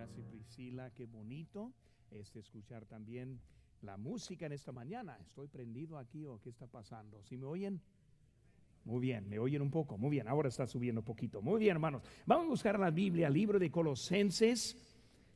Gracias Priscila, qué bonito es escuchar también la música en esta mañana. Estoy prendido aquí o qué está pasando. ¿Sí me oyen? Muy bien, me oyen un poco. Muy bien, ahora está subiendo un poquito. Muy bien, hermanos. Vamos a buscar la Biblia, libro de Colosenses.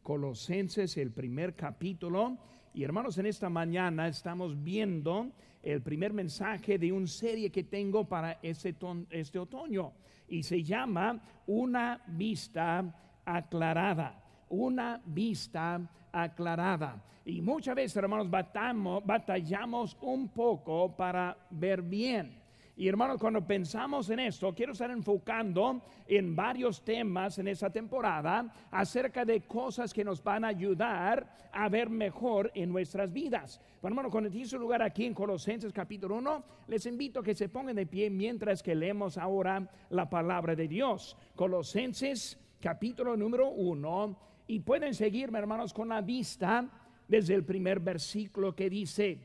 Colosenses, el primer capítulo. Y hermanos, en esta mañana estamos viendo el primer mensaje de una serie que tengo para este, este otoño. Y se llama Una vista aclarada una vista aclarada. Y muchas veces, hermanos, batamos, batallamos un poco para ver bien. Y hermanos, cuando pensamos en esto, quiero estar enfocando en varios temas en esta temporada acerca de cosas que nos van a ayudar a ver mejor en nuestras vidas. Bueno, hermano, cuando tiene su lugar aquí en Colosenses capítulo 1, les invito a que se pongan de pie mientras que leemos ahora la palabra de Dios. Colosenses capítulo número 1 y pueden seguirme, hermanos, con la vista desde el primer versículo que dice,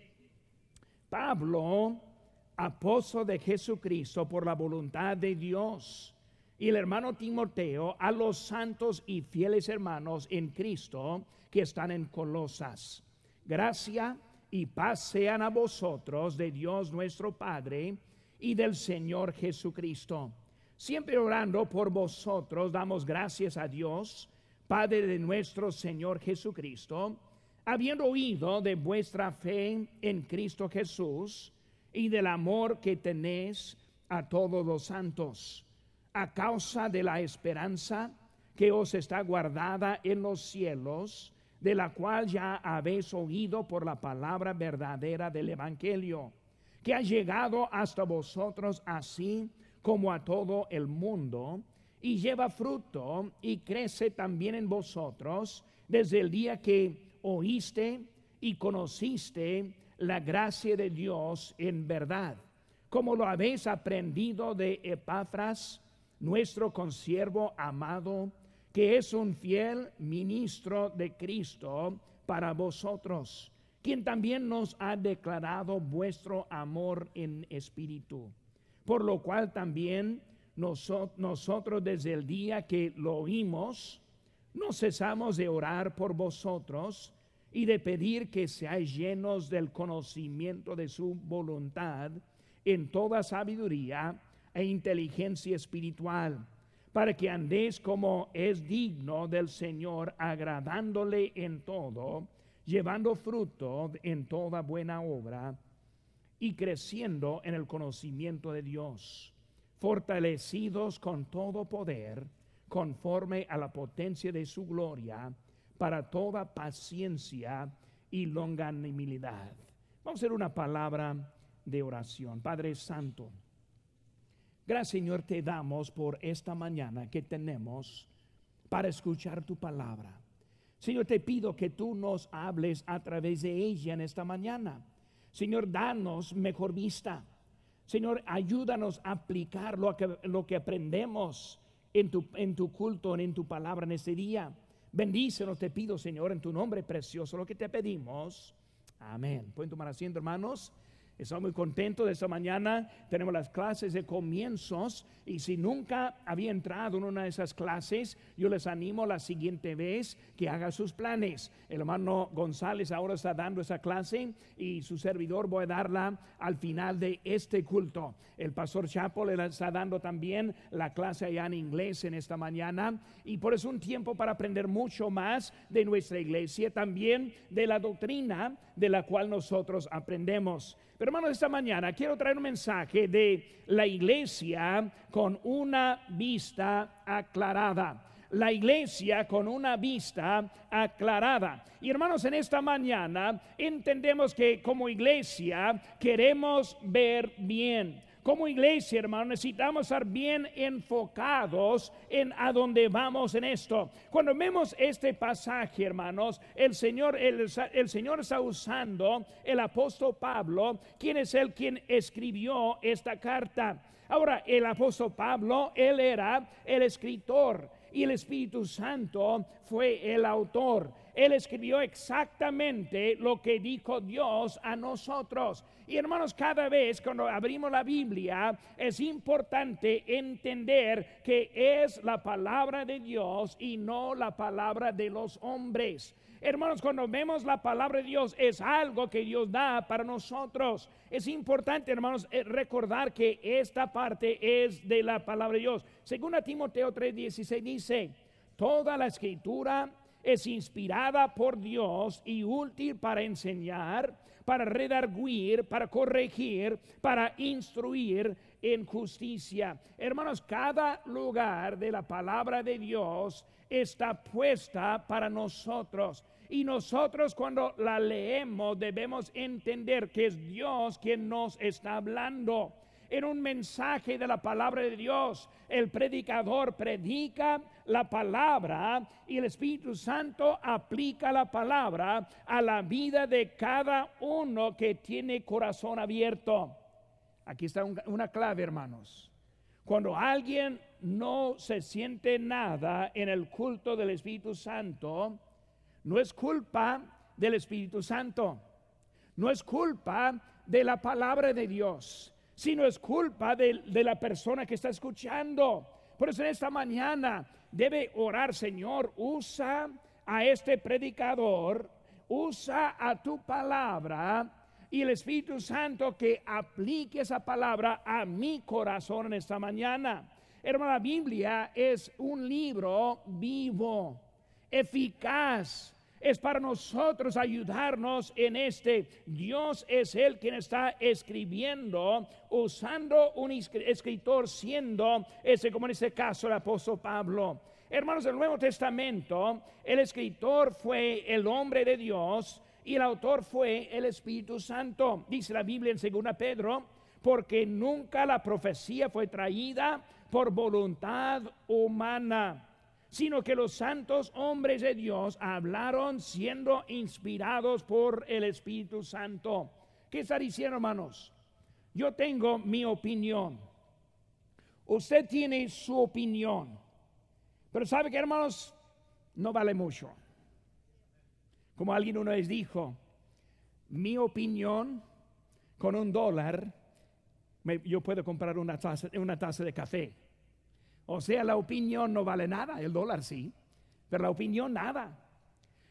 Pablo, apóstol de Jesucristo por la voluntad de Dios, y el hermano Timoteo a los santos y fieles hermanos en Cristo que están en Colosas. Gracia y paz sean a vosotros de Dios nuestro Padre y del Señor Jesucristo. Siempre orando por vosotros, damos gracias a Dios Padre de nuestro Señor Jesucristo, habiendo oído de vuestra fe en Cristo Jesús y del amor que tenéis a todos los santos, a causa de la esperanza que os está guardada en los cielos, de la cual ya habéis oído por la palabra verdadera del Evangelio, que ha llegado hasta vosotros así como a todo el mundo y lleva fruto y crece también en vosotros desde el día que oíste y conociste la gracia de Dios en verdad, como lo habéis aprendido de Epafras, nuestro consiervo amado, que es un fiel ministro de Cristo para vosotros, quien también nos ha declarado vuestro amor en espíritu, por lo cual también nosotros desde el día que lo oímos, no cesamos de orar por vosotros y de pedir que seáis llenos del conocimiento de su voluntad en toda sabiduría e inteligencia espiritual, para que andéis como es digno del Señor, agradándole en todo, llevando fruto en toda buena obra y creciendo en el conocimiento de Dios fortalecidos con todo poder, conforme a la potencia de su gloria, para toda paciencia y longanimidad. Vamos a hacer una palabra de oración. Padre Santo, gracias Señor te damos por esta mañana que tenemos para escuchar tu palabra. Señor, te pido que tú nos hables a través de ella en esta mañana. Señor, danos mejor vista Señor, ayúdanos a aplicar lo que, lo que aprendemos en tu, en tu culto, en tu palabra en este día. Bendícenos, te pido, Señor, en tu nombre precioso, lo que te pedimos. Amén. Pueden tomar asiento, hermanos. Estamos muy contentos de esta mañana. Tenemos las clases de comienzos y si nunca había entrado en una de esas clases, yo les animo la siguiente vez que haga sus planes. El hermano González ahora está dando esa clase y su servidor voy a darla al final de este culto. El pastor Chapo le está dando también la clase allá en inglés en esta mañana y por eso un tiempo para aprender mucho más de nuestra iglesia, también de la doctrina de la cual nosotros aprendemos. Pero hermanos, esta mañana quiero traer un mensaje de la iglesia con una vista aclarada. La iglesia con una vista aclarada. Y hermanos, en esta mañana entendemos que como iglesia queremos ver bien como iglesia, hermano, necesitamos estar bien enfocados en a dónde vamos en esto. Cuando vemos este pasaje, hermanos, el Señor, el, Señor está usando el apóstol Pablo, quien es el quien escribió esta carta. Ahora, el apóstol Pablo, él era el escritor y el Espíritu Santo fue el autor. Él escribió exactamente lo que dijo Dios a nosotros. Y hermanos, cada vez cuando abrimos la Biblia es importante entender que es la palabra de Dios y no la palabra de los hombres. Hermanos, cuando vemos la palabra de Dios es algo que Dios da para nosotros. Es importante, hermanos, eh, recordar que esta parte es de la palabra de Dios. Según a Timoteo 3:16 dice, toda la escritura es inspirada por Dios y útil para enseñar, para redarguir, para corregir, para instruir en justicia. Hermanos, cada lugar de la palabra de Dios está puesta para nosotros. Y nosotros cuando la leemos debemos entender que es Dios quien nos está hablando. En un mensaje de la palabra de Dios, el predicador predica la palabra y el Espíritu Santo aplica la palabra a la vida de cada uno que tiene corazón abierto. Aquí está una clave, hermanos. Cuando alguien no se siente nada en el culto del Espíritu Santo, no es culpa del Espíritu Santo, no es culpa de la palabra de Dios, sino es culpa de, de la persona que está escuchando. Por eso en esta mañana debe orar, Señor, usa a este predicador, usa a tu palabra y el Espíritu Santo que aplique esa palabra a mi corazón en esta mañana. Hermana, la Biblia es un libro vivo, eficaz. Es para nosotros ayudarnos en este. Dios es el quien está escribiendo, usando un escritor siendo ese, como en este caso, el apóstol Pablo. Hermanos del Nuevo Testamento, el escritor fue el hombre de Dios y el autor fue el Espíritu Santo. Dice la Biblia en 2 Pedro, porque nunca la profecía fue traída por voluntad humana, sino que los santos hombres de Dios hablaron siendo inspirados por el Espíritu Santo. ¿Qué está diciendo, hermanos? Yo tengo mi opinión. Usted tiene su opinión. Pero sabe que, hermanos, no vale mucho. Como alguien una vez dijo, mi opinión con un dólar, yo puedo comprar una taza, una taza de café. O sea, la opinión no vale nada, el dólar sí, pero la opinión nada.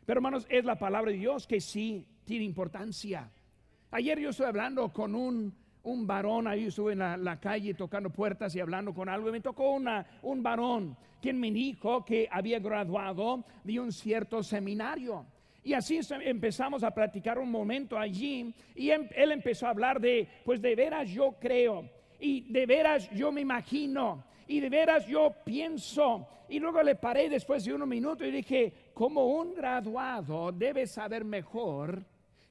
Pero hermanos, es la palabra de Dios que sí tiene importancia. Ayer yo estuve hablando con un, un varón, ahí estuve en la, calle tocando puertas y hablando con algo, y me tocó una, un varón quien me dijo que había graduado de un cierto seminario. Y así empezamos a platicar un momento allí y em, él empezó a hablar de, pues de veras yo creo y de veras yo me imagino y de veras yo pienso. Y luego le paré después de unos minutos y dije, como un graduado debe saber mejor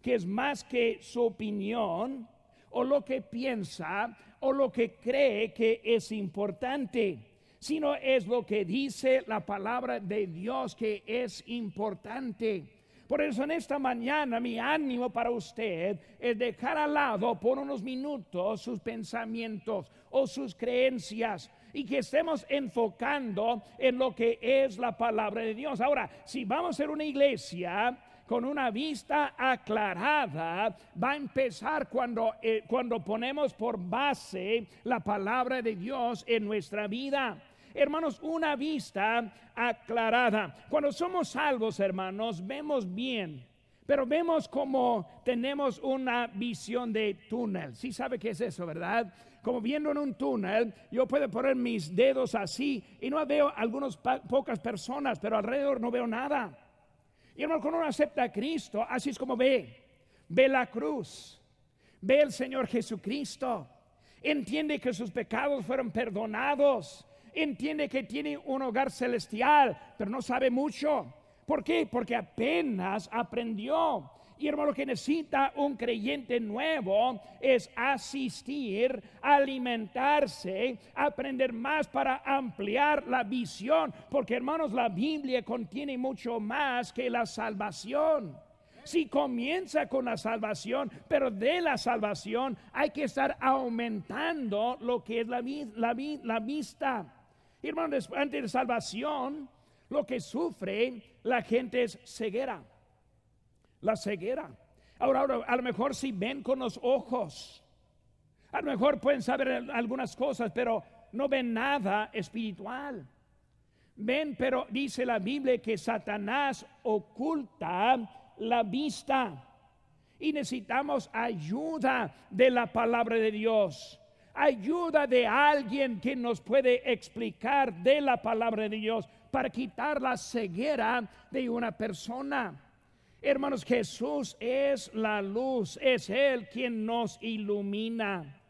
que es más que su opinión o lo que piensa o lo que cree que es importante, sino es lo que dice la palabra de Dios que es importante. Por eso en esta mañana mi ánimo para usted es dejar al lado por unos minutos sus pensamientos o sus creencias y que estemos enfocando en lo que es la palabra de Dios. Ahora, si vamos a ser una iglesia con una vista aclarada, va a empezar cuando, eh, cuando ponemos por base la palabra de Dios en nuestra vida. Hermanos, una vista aclarada. Cuando somos salvos, hermanos, vemos bien. Pero vemos como tenemos una visión de túnel. Si sabe qué es eso, ¿verdad? Como viendo en un túnel, yo puedo poner mis dedos así y no veo algunas pocas personas, pero alrededor no veo nada. Y hermano, cuando uno acepta a Cristo, así es como ve. Ve la cruz, ve el Señor Jesucristo, entiende que sus pecados fueron perdonados entiende que tiene un hogar celestial, pero no sabe mucho. ¿Por qué? Porque apenas aprendió. Y hermano, lo que necesita un creyente nuevo es asistir, alimentarse, aprender más para ampliar la visión. Porque hermanos, la Biblia contiene mucho más que la salvación. Si comienza con la salvación, pero de la salvación hay que estar aumentando lo que es la, la, la vista. Hermanos, antes de salvación, Lo que sufre la gente es ceguera. La ceguera. Ahora, ahora, a lo mejor si ven con los ojos, a lo mejor pueden saber algunas cosas, pero no ven nada espiritual. Ven, pero dice la Biblia que Satanás oculta la vista y necesitamos ayuda de la palabra de Dios. Ayuda de alguien que nos puede explicar de la palabra de Dios para quitar la ceguera de una persona. Hermanos, Jesús es la luz, es Él quien nos ilumina.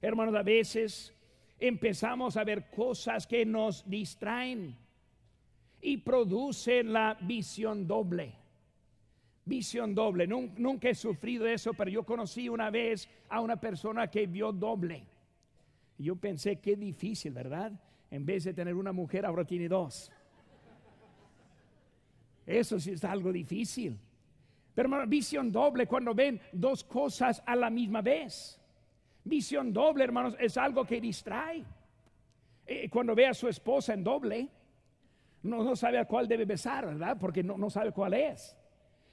Hermanos, a veces empezamos a ver cosas que nos distraen y producen la visión doble. Visión doble. Nunca he sufrido eso, pero yo conocí una vez a una persona que vio doble. Yo pensé, qué difícil, ¿verdad? En vez de tener una mujer, ahora tiene dos. Eso sí es algo difícil. Pero visión doble cuando ven dos cosas a la misma vez. Visión doble, hermanos, es algo que distrae. Eh, cuando ve a su esposa en doble, no, sabe a cuál debe besar, ¿verdad? Porque no, no sabe cuál es.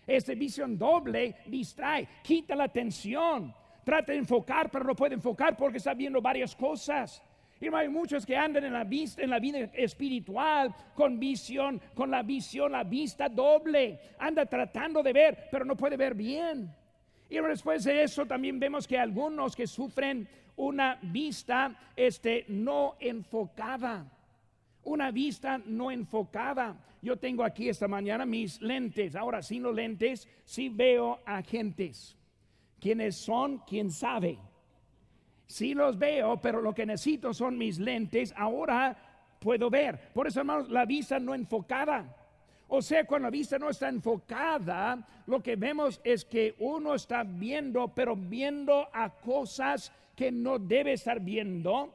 Esta visión doble distrae, quita la atención, trata de enfocar, pero no puede enfocar porque está viendo varias cosas. Y hay muchos que andan en la vista, en la vida espiritual, con visión, con la visión, la vista doble. Anda tratando de ver, pero no puede ver bien. Y después de eso también vemos que algunos que sufren una vista este, no enfocada. Una vista no enfocada. Yo tengo aquí esta mañana mis lentes. Ahora sin los lentes sí veo agentes. ¿Quiénes son? ¿Quién sabe? Sí los veo, pero lo que necesito son mis lentes. Ahora puedo ver. Por eso, hermanos, la vista no enfocada. O sea, cuando la vista no está enfocada, lo que vemos es que uno está viendo, pero viendo a cosas que no debe estar viendo.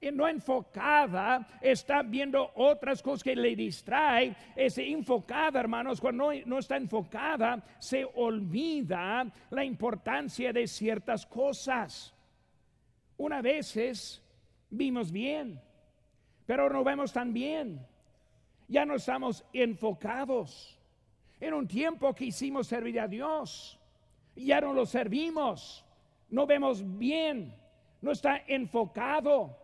Y no enfocada, está viendo otras cosas que le distrae. Es enfocada, hermanos, cuando no, no está enfocada, se olvida la importancia de ciertas cosas. Una veces vimos bien, pero no vemos tan bien ya no estamos enfocados. En un tiempo que hicimos servir a Dios, ya no lo servimos, no vemos bien, no está enfocado.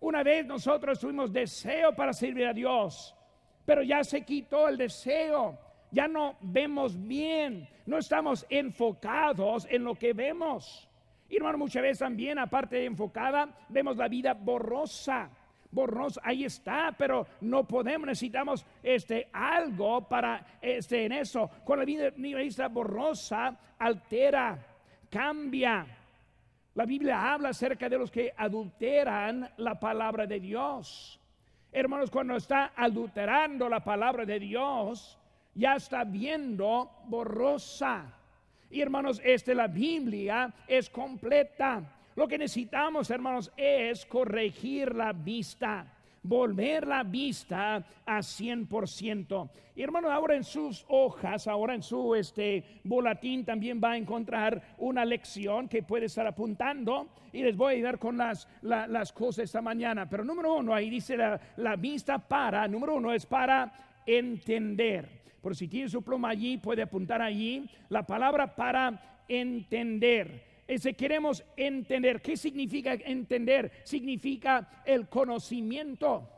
Una vez nosotros tuvimos deseo para servir a Dios, pero ya se quitó el deseo, ya no vemos bien, no estamos enfocados en lo que vemos. Y hermano, muchas veces también, aparte de enfocada, vemos la vida borrosa borrosa, ahí está, pero no podemos, necesitamos este algo para este en eso. Cuando la vida está borrosa, altera, cambia. La Biblia habla acerca de los que adulteran la palabra de Dios. Hermanos, cuando está adulterando la palabra de Dios, ya está viendo borrosa. Y hermanos, este la Biblia es completa. Lo que necesitamos, hermanos, es corregir la vista volver la vista a 100%. Y hermano, ahora en sus hojas, ahora en su este boletín también va a encontrar una lección que puede estar apuntando y les voy a ayudar con las, las cosas esta mañana. Pero número uno, ahí dice la, la vista para, número uno es para entender. Por si tiene su pluma allí, puede apuntar allí la palabra para entender. Si queremos entender. ¿Qué significa entender? Significa el conocimiento.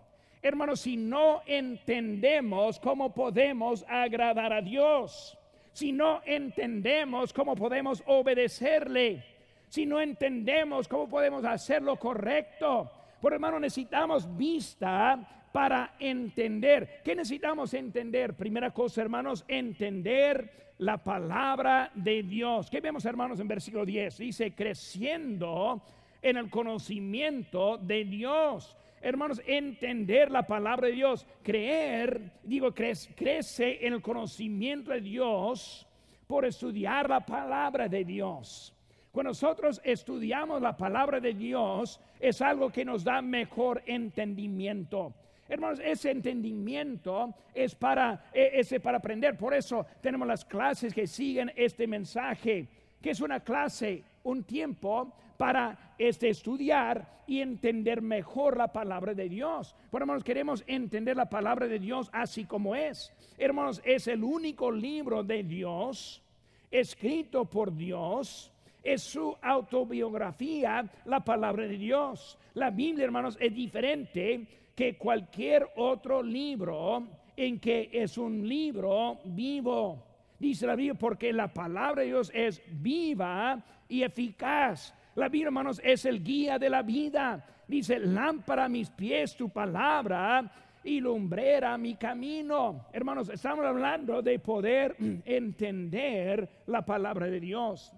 Hermanos, si no entendemos cómo podemos agradar a Dios, si no entendemos cómo podemos obedecerle, si no entendemos cómo podemos hacer lo correcto, por hermano necesitamos vista para entender. ¿Qué necesitamos entender? Primera cosa, hermanos, entender la palabra de Dios. ¿Qué vemos, hermanos, en versículo 10? Dice, creciendo en el conocimiento de Dios. Hermanos, entender la palabra de Dios, creer, digo, crece, crece en el conocimiento de Dios por estudiar la palabra de Dios. Cuando nosotros estudiamos la palabra de Dios, es algo que nos da mejor entendimiento. Hermanos, ese entendimiento es para, e, para aprender. Por eso tenemos las clases que siguen este mensaje, que es una clase, un tiempo para este, estudiar y entender mejor la palabra de Dios. Bueno, hermanos, queremos entender la palabra de Dios así como es. Hermanos, es el único libro de Dios escrito por Dios. Es su autobiografía, la palabra de Dios. La Biblia, hermanos, es diferente que cualquier otro libro en que es un libro vivo. Dice la Biblia porque la palabra de Dios es viva y eficaz. La Biblia, hermanos, es el guía de la vida. Dice, lámpara a mis pies tu palabra y lumbrera mi camino. Hermanos, estamos hablando de poder entender la palabra de Dios.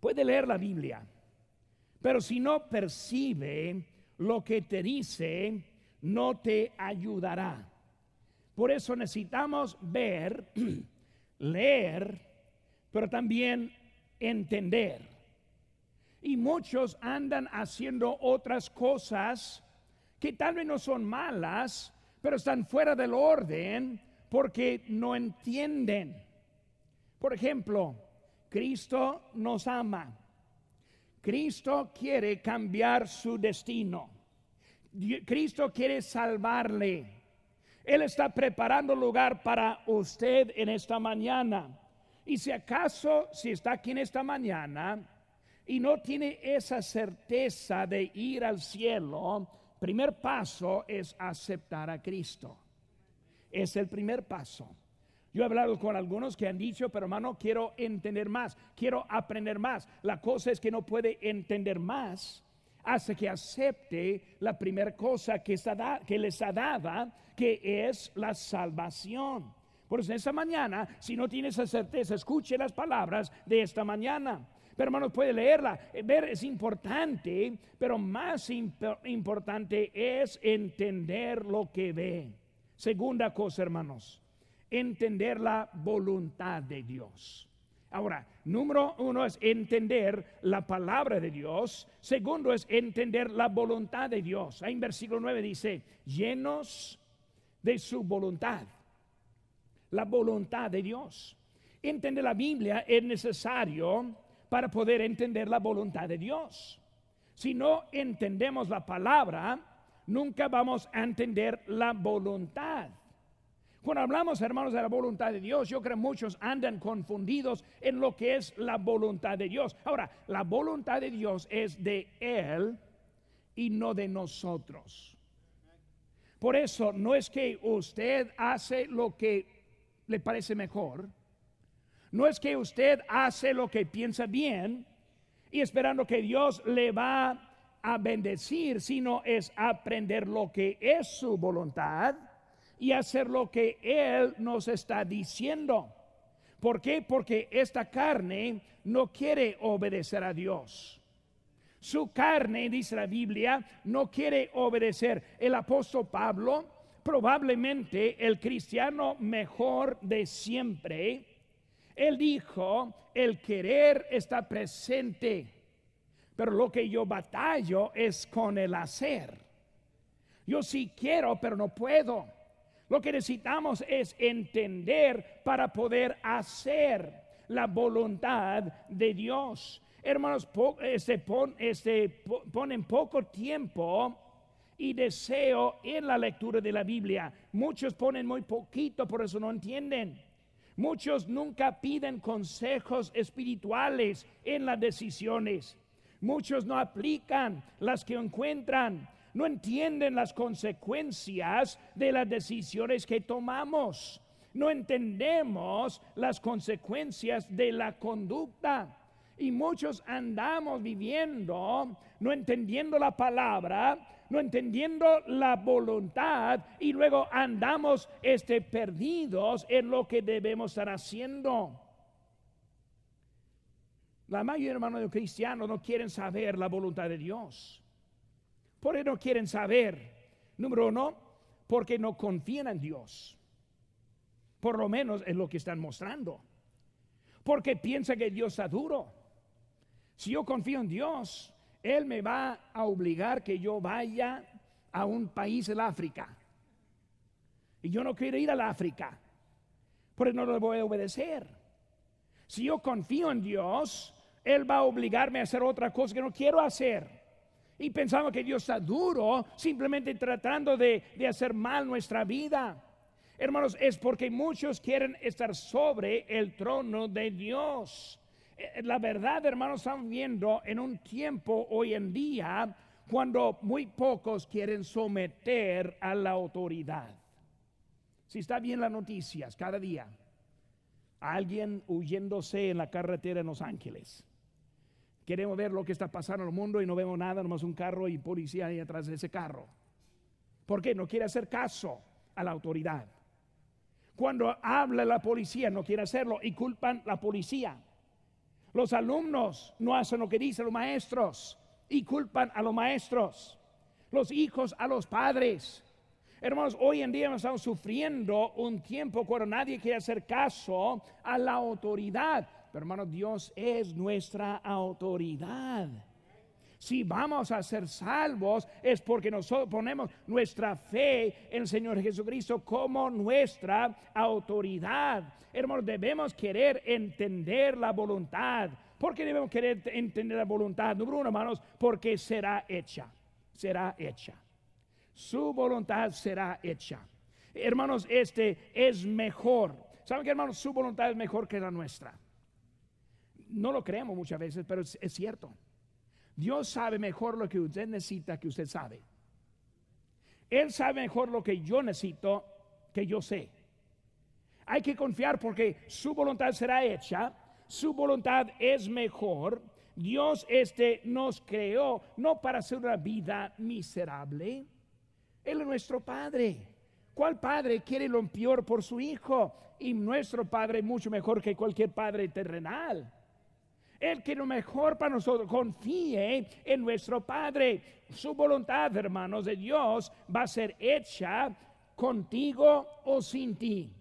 Puede leer la Biblia, pero si no percibe lo que te dice, no te ayudará. Por eso necesitamos ver, leer, pero también entender. Y muchos andan haciendo otras cosas que tal vez no son malas, pero están fuera del orden porque no entienden. Por ejemplo, Cristo nos ama. Cristo quiere cambiar su destino. Cristo quiere salvarle. Él está preparando lugar para usted en esta mañana. Y si acaso, si está aquí en esta mañana y no tiene esa certeza de ir al cielo, primer paso es aceptar a Cristo. Es el primer paso. Yo he hablado con algunos que han dicho, pero hermano, quiero entender más, quiero aprender más. La cosa es que no puede entender más hasta que acepte la primera cosa que, les ha dado, que es la salvación. Por eso esta mañana, si no tiene esa certeza, escuche las palabras de esta mañana. Pero hermanos, puede leerla. Ver es importante, pero más importante es entender lo que ve. Segunda cosa, hermanos, entender la voluntad de Dios. Ahora, número uno es entender la palabra de Dios. Segundo es entender la voluntad de Dios. Ahí en versículo 9 dice, llenos de su voluntad. La voluntad de Dios. Entender la Biblia es necesario para poder entender la voluntad de Dios. Si no entendemos la palabra, nunca vamos a entender la voluntad. Cuando hablamos, hermanos, de la voluntad de Dios, yo creo que muchos andan confundidos en lo que es la voluntad de Dios. Ahora, la voluntad de Dios es de Él y no de nosotros. Por eso no es que usted hace lo que le parece mejor, no es que usted hace lo que piensa bien y esperando que Dios le va a bendecir, sino es aprender lo que es su voluntad y hacer lo que Él nos está diciendo. ¿Por qué? Porque esta carne no quiere obedecer a Dios. Su carne, dice la Biblia, no quiere obedecer. El apóstol Pablo, probablemente el cristiano mejor de siempre, él dijo, el querer está presente, pero lo que yo batallo es con el hacer. Yo sí quiero, pero no puedo. Lo que necesitamos es entender para poder hacer la voluntad de Dios. Hermanos, este, este, ponen poco tiempo y deseo en la lectura de la Biblia. Muchos ponen muy poquito, por eso no entienden. Muchos nunca piden consejos espirituales en las decisiones. Muchos no aplican las que encuentran no entienden las consecuencias de las decisiones que tomamos. No entendemos las consecuencias de la conducta. Y muchos andamos viviendo, no entendiendo la palabra, no entendiendo la voluntad y luego andamos este, perdidos en lo que debemos estar haciendo. La mayoría hermanos de cristianos no quieren saber la voluntad de Dios. Por eso no quieren saber. Número uno, porque no confían en Dios. Por lo menos es lo que están mostrando. Porque piensan que Dios está duro. Si yo confío en Dios, Él me va a obligar que yo vaya a un país del África. Y yo no quiero ir al África. Por no le voy a obedecer. Si yo confío en Dios, Él va a obligarme a hacer otra cosa que no quiero hacer. Y pensamos que Dios está duro simplemente tratando de, de hacer mal nuestra vida. Hermanos, es porque muchos quieren estar sobre el trono de Dios. Eh, la verdad, hermanos, estamos viendo en un tiempo hoy en día cuando muy pocos quieren someter a la autoridad. Si está bien las noticias cada día, alguien huyéndose en la carretera en Los Ángeles. Queremos ver lo que está pasando en el mundo y no vemos nada, nomás un carro y policía ahí atrás de ese carro. ¿Por qué? No quiere hacer caso a la autoridad. Cuando habla la policía, no quiere hacerlo y culpan la policía. Los alumnos no hacen lo que dicen los maestros y culpan a los maestros. Los hijos a los padres. Hermanos, hoy en día estamos sufriendo un tiempo cuando nadie quiere hacer caso a la autoridad. Pero hermanos, Dios es nuestra autoridad. Si vamos a ser salvos es porque nosotros ponemos nuestra fe en el Señor Jesucristo como nuestra autoridad. Hermanos, debemos querer entender la voluntad. ¿Por qué debemos querer entender la voluntad? Número uno, hermanos, porque será hecha. Será hecha. Su voluntad será hecha. Hermanos, este es mejor. ¿Saben que, hermanos? Su voluntad es mejor que la nuestra. No lo creemos muchas veces, pero es, cierto. Dios sabe mejor lo que usted necesita que usted sabe. Él sabe mejor lo que yo necesito que yo sé. Hay que confiar porque su voluntad será hecha, su voluntad es mejor. Dios este nos creó no para hacer una vida miserable. Él es nuestro Padre. ¿Cuál padre quiere lo peor por su hijo? Y nuestro Padre mucho mejor que cualquier padre terrenal. El que lo mejor para nosotros confíe en nuestro Padre. Su voluntad, hermanos de Dios, va a ser hecha contigo o sin ti.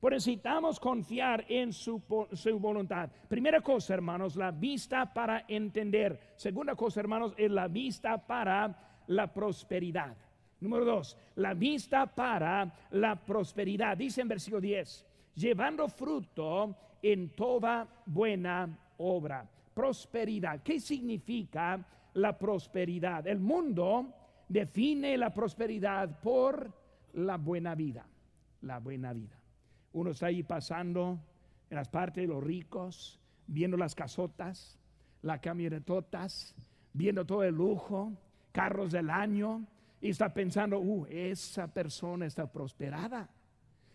Por necesitamos confiar en su, su, voluntad. Primera cosa, hermanos, la vista para entender. Segunda cosa, hermanos, es la vista para la prosperidad. Número dos, la vista para la prosperidad. Dice en versículo 10, llevando fruto en toda buena obra. Prosperidad. ¿Qué significa la prosperidad? El mundo define la prosperidad por la buena vida. La buena vida. Uno está ahí pasando en las partes de los ricos, viendo las casotas, las camionetotas, viendo todo el lujo, carros del año, y está pensando, uh, esa persona está prosperada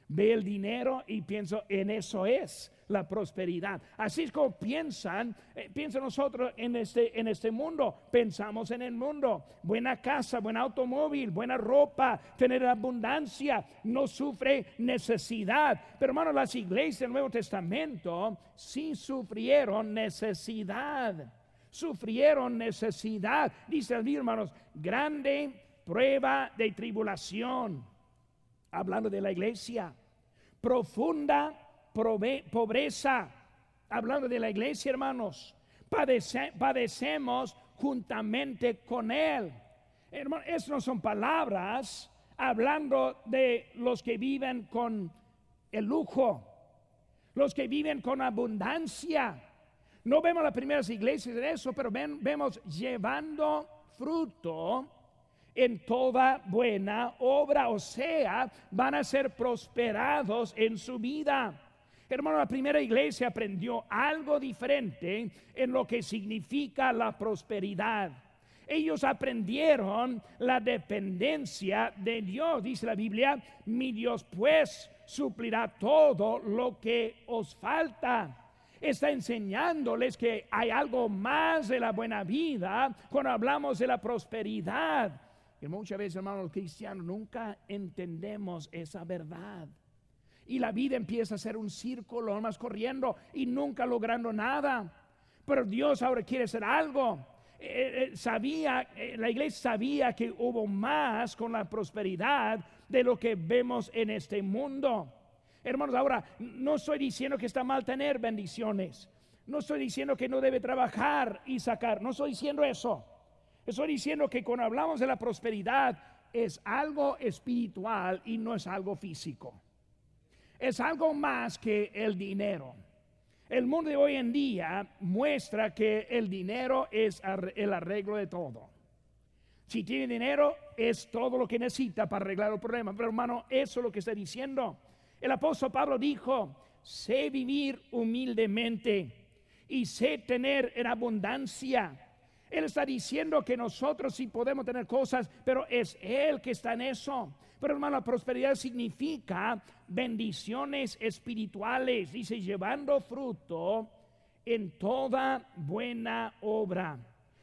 ve el dinero y pienso en eso es la prosperidad. Así es como piensan, eh, piensan nosotros en este, en este mundo, pensamos en el mundo, buena casa, buen automóvil, buena ropa, tener abundancia, no sufre necesidad. Pero hermano, las iglesias del Nuevo Testamento sí sufrieron necesidad, sufrieron necesidad, dice el hermanos, grande prueba de tribulación hablando de la iglesia. Profunda pobreza, hablando de la iglesia, hermanos. padecemos juntamente con Él. Hermanos, esas no son palabras hablando de los que viven con el lujo, los que viven con abundancia. No vemos las primeras iglesias de eso, pero vemos llevando fruto en toda buena obra, o sea, van a ser prosperados en su vida. Hermano, la primera iglesia aprendió algo diferente en lo que significa la prosperidad. Ellos aprendieron la dependencia de Dios. Dice la Biblia, mi Dios pues suplirá todo lo que os falta está enseñándoles que hay algo más de la buena vida cuando hablamos de la prosperidad. Y muchas veces, hermanos, cristianos nunca entendemos esa verdad. Y la vida empieza a ser un círculo, más corriendo y nunca logrando nada. Pero Dios ahora quiere hacer algo. Eh, eh, eh, sabía, la iglesia sabía que hubo más con la prosperidad de lo que vemos en este mundo. Hermanos, ahora no estoy diciendo que está mal tener bendiciones. No estoy diciendo que no debe trabajar y sacar. No estoy diciendo eso. Estoy diciendo que cuando hablamos de la prosperidad es algo espiritual y no es algo físico. Es algo más que el dinero. El mundo de hoy en día muestra que el dinero es el arreglo de todo. Si tiene dinero, es todo lo que necesita para arreglar el problema. Pero hermano, eso es lo que está diciendo. El apóstol Pablo dijo, sé vivir humildemente y sé tener en abundancia. Él está diciendo que nosotros sí podemos tener cosas, pero es Él que está en eso. Pero hermano, la prosperidad significa bendiciones espirituales, dice, llevando fruto en toda buena obra.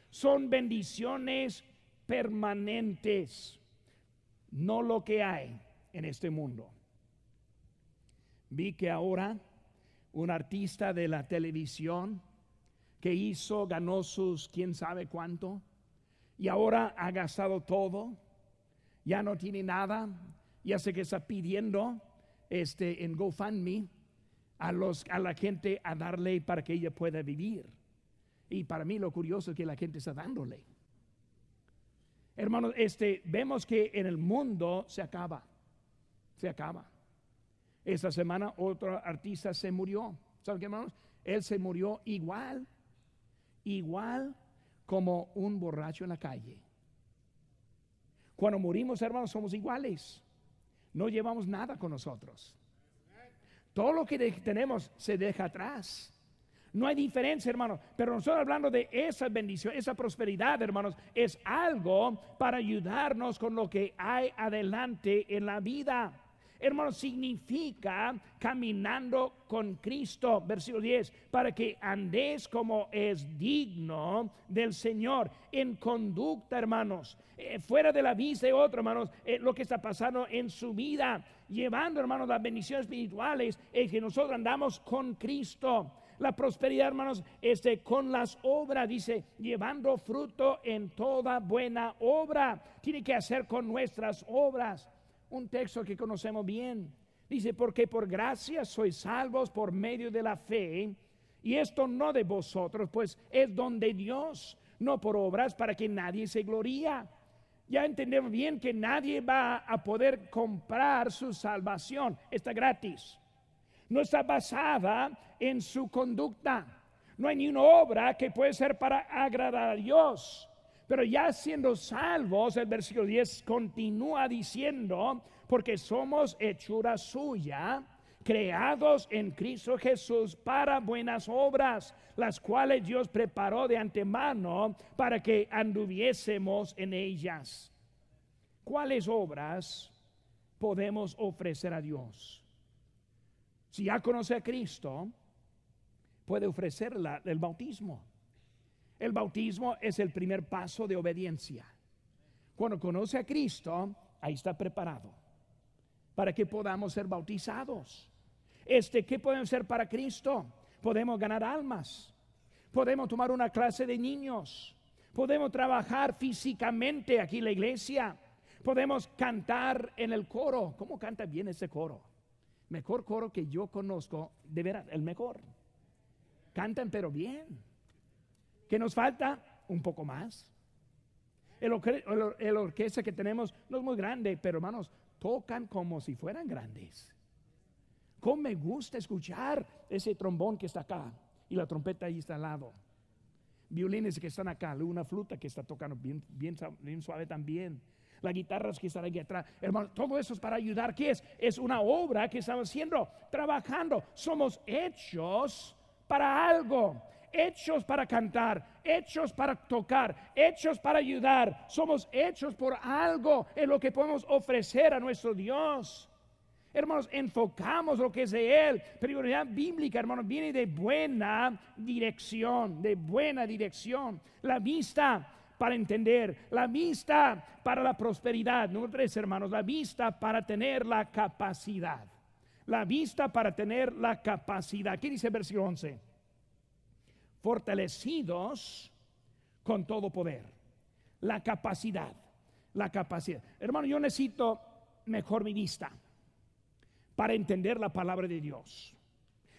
Son bendiciones permanentes, no lo que hay en este mundo. Vi que ahora un artista de la televisión que hizo, ganó sus quién sabe cuánto, y ahora ha gastado todo ya no tiene nada, ya sé que está pidiendo este, en GoFundMe a, los, a la gente a darle para que ella pueda vivir. Y para mí lo curioso es que la gente está dándole. Hermanos, este, vemos que en el mundo se acaba, se acaba. Esta semana otro artista se murió. ¿Saben qué, hermanos? Él se murió igual, igual como un borracho en la calle. Cuando morimos, hermanos, somos iguales. No llevamos nada con nosotros. Todo lo que tenemos se deja atrás. No hay diferencia, hermanos. Pero nosotros hablando de esa bendición, esa prosperidad, hermanos, es algo para ayudarnos con lo que hay adelante en la vida. Hermano, significa caminando con Cristo, versículo 10, para que andéis como es digno del Señor en conducta, hermanos, eh, fuera de la vista de otro, hermanos, eh, lo que está pasando en su vida, llevando, hermanos, las bendiciones espirituales, es que nosotros andamos con Cristo. La prosperidad, hermanos, este, con las obras, dice, llevando fruto en toda buena obra. Tiene que hacer con nuestras obras un texto que conocemos bien. Dice, porque por gracia sois salvos por medio de la fe, y esto no de vosotros, pues es don de Dios, no por obras para que nadie se gloría. Ya entendemos bien que nadie va a poder comprar su salvación, está gratis. No está basada en su conducta. No hay ni una obra que puede ser para agradar a Dios. Pero ya siendo salvos, el versículo 10 continúa diciendo, porque somos hechura suya, creados en Cristo Jesús para buenas obras, las cuales Dios preparó de antemano para que anduviésemos en ellas. ¿Cuáles obras podemos ofrecer a Dios? Si ya conoce a Cristo, puede ofrecer el bautismo. El bautismo es el primer paso de obediencia. Cuando conoce a Cristo, ahí está preparado para que podamos ser bautizados. Este, ¿qué podemos hacer para Cristo? Podemos ganar almas. Podemos tomar una clase de niños. Podemos trabajar físicamente aquí en la iglesia. Podemos cantar en el coro. ¿Cómo canta bien ese coro? Mejor coro que yo conozco, de veras, el mejor. Cantan pero bien. ¿Qué nos falta? Un poco más. El, orquesta que tenemos no es muy grande, pero hermanos, tocan como si fueran grandes. ¿Cómo me gusta escuchar ese trombón que está acá y la trompeta ahí está al lado? Violines que están acá, una fruta que está tocando bien, bien, bien suave también. Las guitarras que están aquí atrás. Hermano, todo eso es para ayudar. ¿Qué es? Es una obra que estamos haciendo, trabajando. Somos hechos para algo hechos para cantar, hechos para tocar, hechos para ayudar. Somos hechos por algo en lo que podemos ofrecer a nuestro Dios. Hermanos, enfocamos lo que es de Él. Prioridad bíblica, hermanos, viene de buena dirección, de buena dirección. La vista para entender, la vista para la prosperidad. Número tres, hermanos, la vista para tener la capacidad. La vista para tener la capacidad. ¿Qué dice el versículo 11? Fortalecidos con todo poder. La capacidad, la capacidad. Hermano, yo necesito mejor mi vista para entender la palabra de Dios.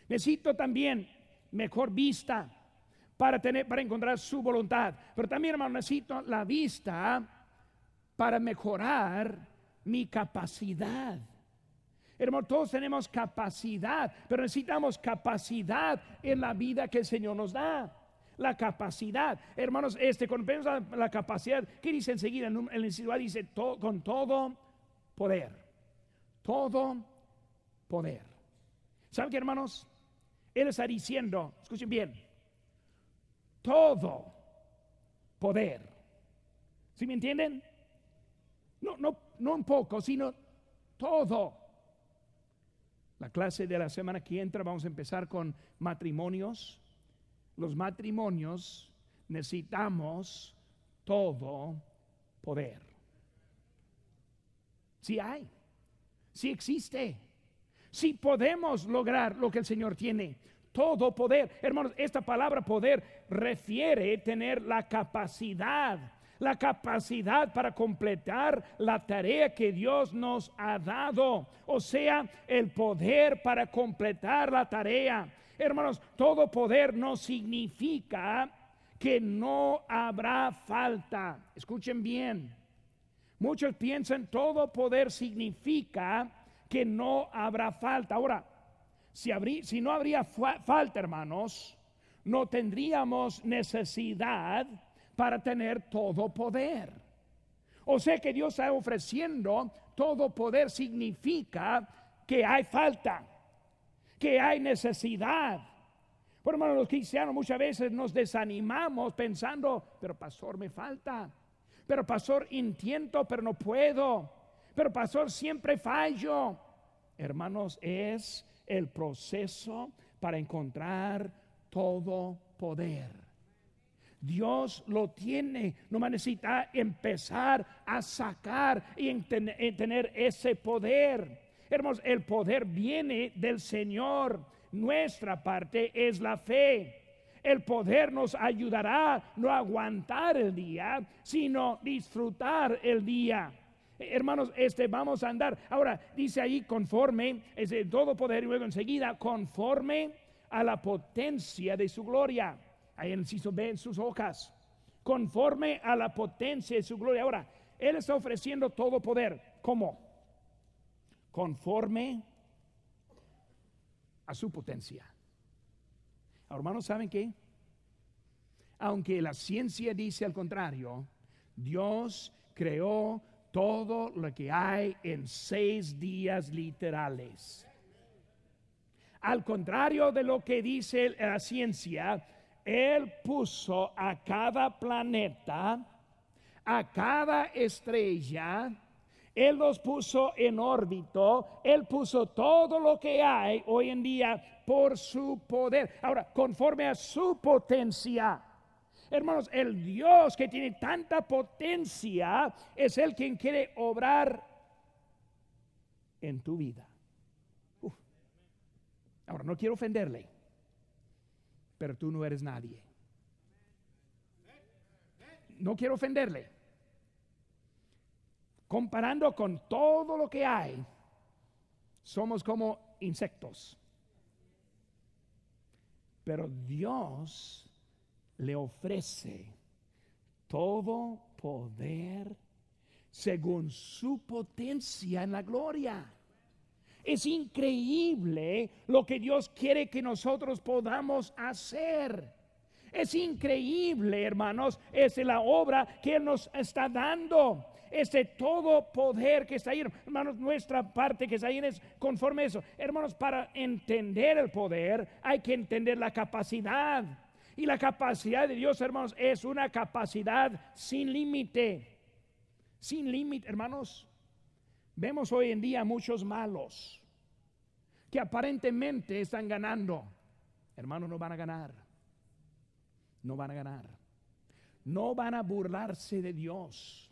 Necesito también mejor vista para tener para encontrar su voluntad, pero también hermano necesito la vista para mejorar mi capacidad. Hermano, todos tenemos capacidad, pero necesitamos capacidad en la vida que el Señor nos da. La capacidad, hermanos, este, cuando pensamos la capacidad, ¿qué dice enseguida? En el inciso dice con todo poder. Todo poder. ¿Saben qué, hermanos? Él está diciendo, escuchen bien, todo poder. ¿Sí me entienden? No, no, no un poco, sino todo. La clase de la semana que entra vamos a empezar con matrimonios. Los matrimonios necesitamos todo poder. Si hay, si existe, si podemos lograr lo que el Señor tiene, todo poder. Hermanos, esta palabra poder refiere tener la capacidad la capacidad para completar la tarea que Dios nos ha dado, o sea, el poder para completar la tarea. Hermanos, todo poder no significa que no habrá falta. Escuchen bien. Muchos piensan todo poder significa que no habrá falta. Ahora, si, si no habría falta, hermanos, no tendríamos necesidad para tener todo poder. O sea que Dios está ofreciendo todo poder significa que hay falta, que hay necesidad. Por hermano, los cristianos muchas veces nos desanimamos pensando, pero pastor me falta, pero pastor intento, pero no puedo, pero pastor siempre fallo. Hermanos, es el proceso para encontrar todo poder. Dios lo tiene, no necesita empezar a sacar y en, tener ese poder. Hermanos, el poder viene del Señor. Nuestra parte es la fe. El poder nos ayudará no aguantar el día, sino disfrutar el día. Hermanos, este vamos a andar. Ahora dice ahí conforme, es de todo poder y luego enseguida conforme a la potencia de su gloria Ahí en el inciso B en sus hojas. Conforme a la potencia de su gloria. Ahora, Él está ofreciendo todo poder. ¿Cómo? Conforme a su potencia. hermanos, ¿saben qué? Aunque la ciencia dice al contrario, Dios creó todo lo que hay en seis días literales. Al contrario de lo que dice la ciencia, él puso a cada planeta, a cada estrella, Él los puso en órbito, Él puso todo lo que hay hoy en día por su poder. Ahora, conforme a su potencia. Hermanos, el Dios que tiene tanta potencia es el quien quiere obrar en tu vida. Ahora, no quiero ofenderle pero tú no eres nadie. No quiero ofenderle. Comparando con todo lo que hay, somos como insectos. Pero Dios le ofrece todo poder según su potencia en la gloria. Es increíble lo que Dios quiere que nosotros podamos hacer. Es increíble, hermanos, es la obra que Él nos está dando. Ese todo poder que está ahí, hermanos, nuestra parte que está ahí es conforme a eso. Hermanos, para entender el poder hay que entender la capacidad. Y la capacidad de Dios, hermanos, es una capacidad sin límite. Sin límite, hermanos. Vemos hoy en día muchos malos que aparentemente están ganando. Hermanos, no van a ganar. No van a ganar. No van a burlarse de Dios.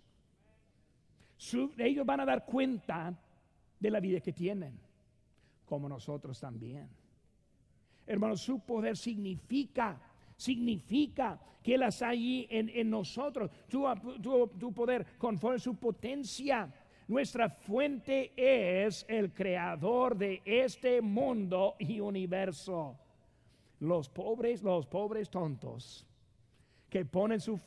ellos van a dar cuenta de la vida que tienen, como nosotros también. Hermanos, su poder significa, significa que Él está allí en, nosotros. tu poder conforme su potencia nuestra fuente es el creador de este mundo y universo. Los pobres, los pobres tontos que ponen su,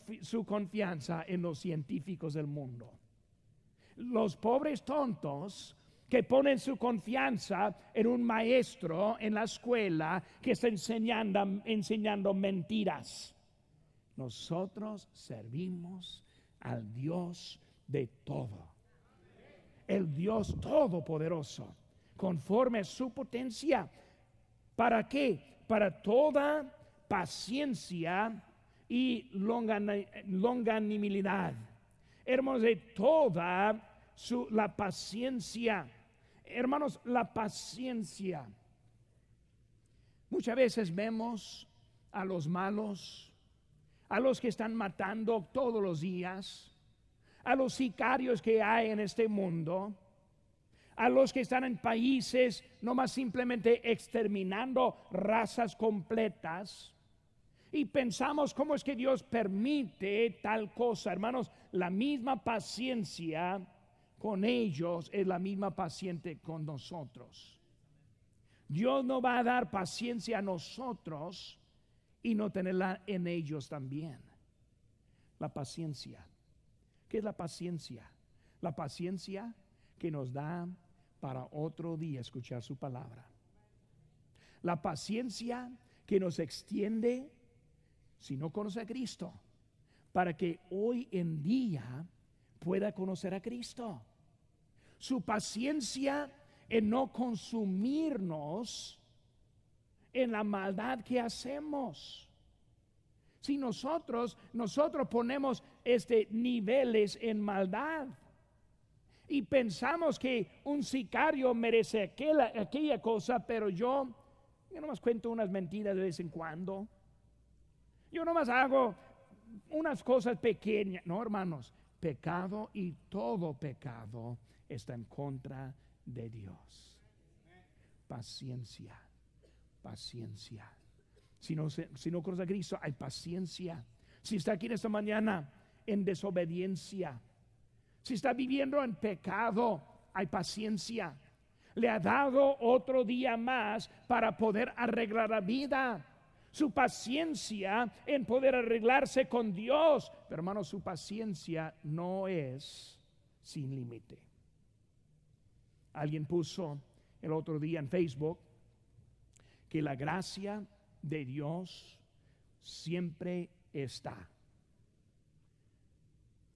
confianza en los científicos del mundo. Los pobres tontos que ponen su confianza en un maestro en la escuela que está enseñando, enseñando mentiras. Nosotros servimos al Dios de todo. El Dios todopoderoso, conforme a su potencia. ¿Para qué? Para toda paciencia y longanimidad. Hermanos, de toda su, la paciencia hermanos, la paciencia. Muchas veces vemos a los malos, a los que están matando todos los días, a los sicarios que hay en este mundo, a los que están en países no más simplemente exterminando razas completas. Y pensamos cómo es que Dios permite tal cosa, hermanos, la misma paciencia con ellos es la misma paciente con nosotros. Dios no va a dar paciencia a nosotros y no tenerla en ellos también. La paciencia. ¿Qué es la paciencia? La paciencia que nos da para otro día escuchar su palabra. La paciencia que nos extiende si no conoce a Cristo, para que hoy en día pueda conocer a Cristo su paciencia en no consumirnos en la maldad que hacemos. Si nosotros, nosotros ponemos este niveles en maldad y pensamos que un sicario merece aquella, cosa, pero yo, yo nomás cuento unas mentiras de vez en cuando. Yo nomás hago unas cosas pequeñas. No, hermanos, pecado y todo pecado está en contra de Dios. Paciencia, paciencia. Si no, si no a Cristo, hay paciencia. Si está aquí en esta mañana en desobediencia, si está viviendo en pecado, hay paciencia. Le ha dado otro día más para poder arreglar la vida. Su paciencia en poder arreglarse con Dios. Pero hermano, su paciencia no es sin límite. Alguien puso el otro día en Facebook que la gracia de Dios siempre está.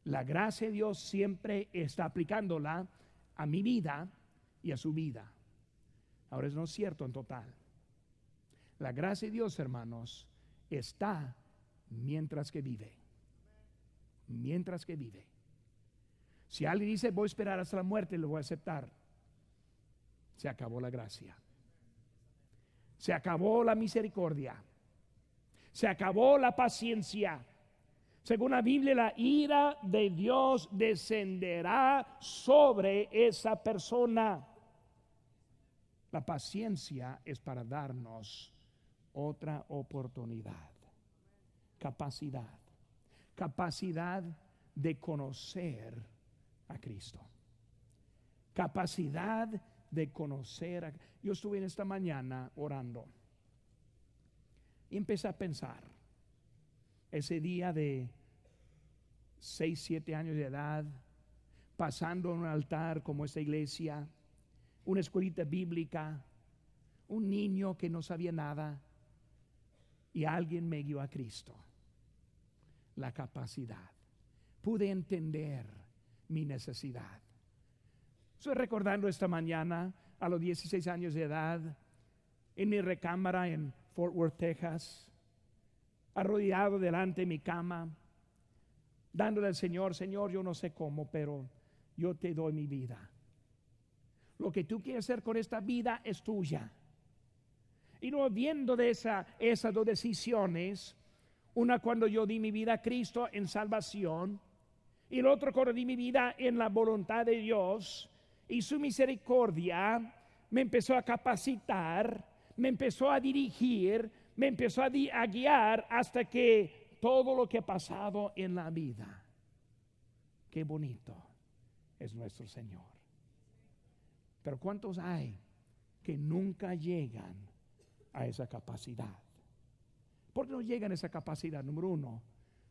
La gracia de Dios siempre está aplicándola a mi vida y a su vida. Ahora es no cierto en total. La gracia de Dios, hermanos, está mientras que vive. Mientras que vive. Si alguien dice voy a esperar hasta la muerte, lo voy a aceptar se acabó la gracia. Se acabó la misericordia. Se acabó la paciencia. Según la Biblia, la ira de Dios descenderá sobre esa persona. La paciencia es para darnos otra oportunidad. Capacidad. Capacidad de conocer a Cristo. Capacidad de conocer. A... Yo estuve en esta mañana orando y empecé a pensar. Ese día de 6, 7 años de edad, pasando en un altar como esta iglesia, una escuelita bíblica, un niño que no sabía nada y alguien me guió a Cristo. La capacidad. Pude entender mi necesidad. Estoy recordando esta mañana a los 16 años de edad en mi recámara en Fort Worth, Texas, arrodillado delante de mi cama, dándole al Señor, Señor, yo no sé cómo, pero yo te doy mi vida. Lo que tú quieres hacer con esta vida es tuya. Y no viendo de esa, esas dos decisiones, una cuando yo di mi vida a Cristo en salvación, y el otro cuando di mi vida en la voluntad de Dios, y su misericordia me empezó a capacitar, me empezó a dirigir, me empezó a, guiar hasta que todo lo que ha pasado en la vida, qué bonito es nuestro Señor. Pero ¿cuántos hay que nunca llegan a esa capacidad? ¿Por qué no llegan a esa capacidad? Número uno,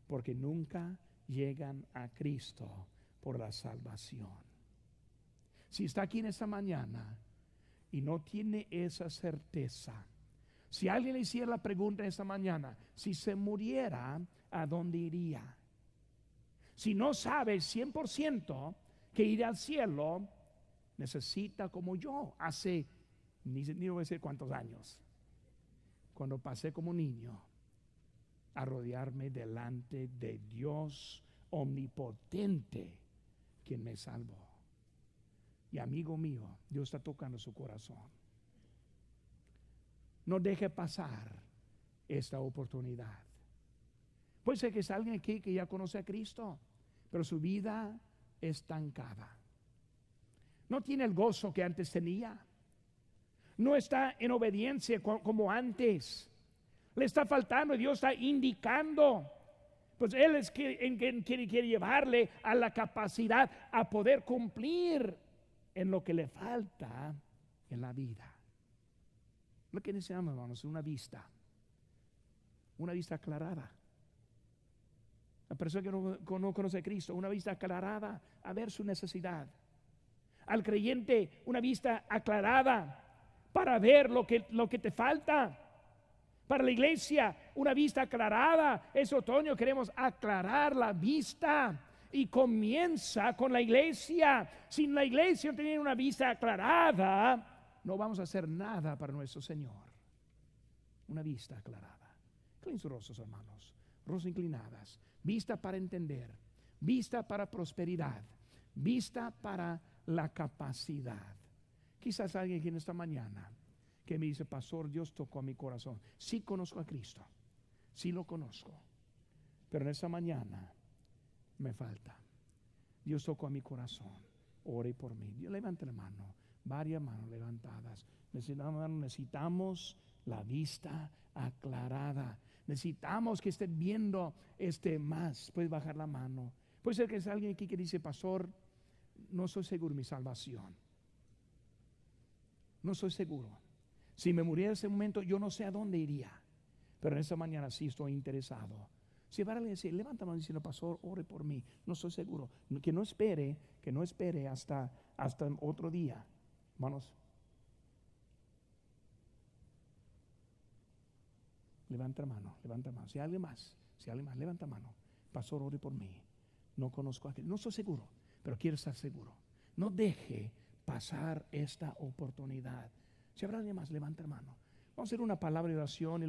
porque nunca llegan a Cristo por la salvación. Si está aquí en esta mañana y no tiene esa certeza, si alguien le hiciera la pregunta esta mañana, si se muriera, ¿a dónde iría? Si no sabe 100% que ir al cielo, necesita como yo hace, ni, ni voy a decir cuántos años, cuando pasé como niño a rodearme delante de Dios omnipotente, quien me salvó. Y amigo mío, Dios está tocando su corazón. No deje pasar esta oportunidad. Puede ser que es alguien aquí que ya conoce a Cristo, pero su vida estancada. No tiene el gozo que antes tenía. No está en obediencia como antes. Le está faltando, Dios está indicando. Pues Él es quien quiere, quiere llevarle a la capacidad a poder cumplir en lo que le falta en la vida. Lo que necesitamos, hermanos, una vista. Una vista aclarada. La persona que no, no, conoce a Cristo, una vista aclarada a ver su necesidad. Al creyente, una vista aclarada para ver lo que, lo que te falta. Para la iglesia, una vista aclarada. Es otoño, queremos aclarar la vista. Y comienza con la iglesia. Sin la iglesia tener una vista aclarada, no vamos a hacer nada para nuestro Señor. Una vista aclarada. Inclinen sus rostros, hermanos. Rostros inclinadas. Vista para entender. Vista para prosperidad. Vista para la capacidad. Quizás alguien aquí en esta mañana que me dice, Pastor, Dios tocó a mi corazón. Sí conozco a Cristo. Sí lo conozco. Pero en esta mañana me falta. Dios tocó a mi corazón. Ore por mí. Dios levante la mano varias manos levantadas. Necesitamos, necesitamos la vista aclarada. Necesitamos que estén viendo este más. Puedes bajar la mano. Puede ser que es alguien aquí que dice, pastor, no soy seguro de mi salvación. No soy seguro. Si me muriera en ese momento, yo no sé a dónde iría. Pero en esta mañana sí estoy interesado. Si va a decir, levanta mano diciendo, pastor, ore por mí. No estoy seguro. Que no espere, que no espere hasta, hasta otro día. Hermanos, levanta mano, levanta mano. Si hay alguien más, si alguien más, levanta mano. Pastor, ore por mí. No conozco a aquel, no estoy seguro, pero quiero estar seguro. No deje pasar esta oportunidad. Si habrá alguien más, levanta mano. Vamos a hacer una palabra de oración y